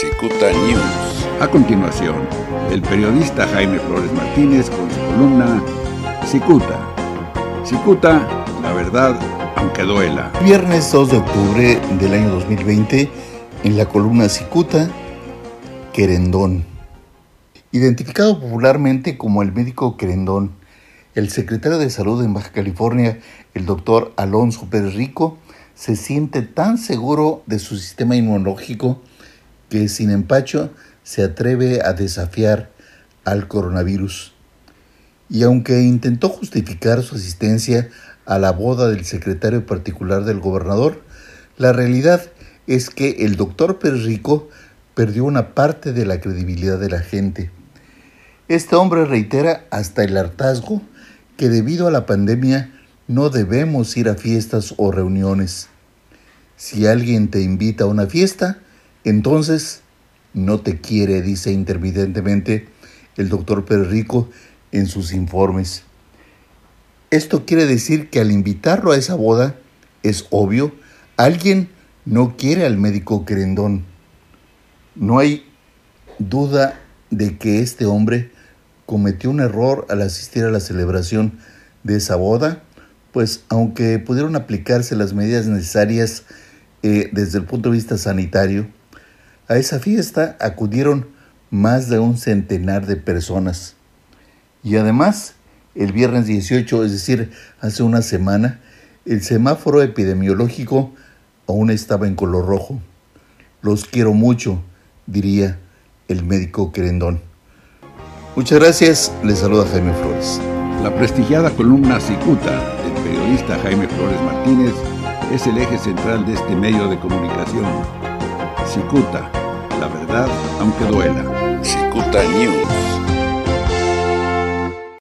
Cicuta News. A continuación, el periodista Jaime Flores Martínez con su columna Cicuta. Cicuta, la verdad, aunque duela. Viernes 2 de octubre del año 2020, en la columna Cicuta, Querendón. Identificado popularmente como el médico Querendón, el secretario de Salud en Baja California, el doctor Alonso Pérez Rico, se siente tan seguro de su sistema inmunológico que sin empacho se atreve a desafiar al coronavirus. Y aunque intentó justificar su asistencia a la boda del secretario particular del gobernador, la realidad es que el doctor Pérez Rico perdió una parte de la credibilidad de la gente. Este hombre reitera hasta el hartazgo que debido a la pandemia no debemos ir a fiestas o reuniones. Si alguien te invita a una fiesta, entonces no te quiere, dice intermitentemente el doctor Perrico en sus informes. Esto quiere decir que al invitarlo a esa boda, es obvio, alguien no quiere al médico querendón. No hay duda de que este hombre cometió un error al asistir a la celebración de esa boda, pues aunque pudieron aplicarse las medidas necesarias eh, desde el punto de vista sanitario, a esa fiesta acudieron más de un centenar de personas. Y además, el viernes 18, es decir, hace una semana, el semáforo epidemiológico aún estaba en color rojo. Los quiero mucho, diría el médico querendón. Muchas gracias, les saluda Jaime Flores. La prestigiada columna Cicuta del periodista Jaime Flores Martínez es el eje central de este medio de comunicación. Cicuta, la verdad aunque duela. Cicuta News.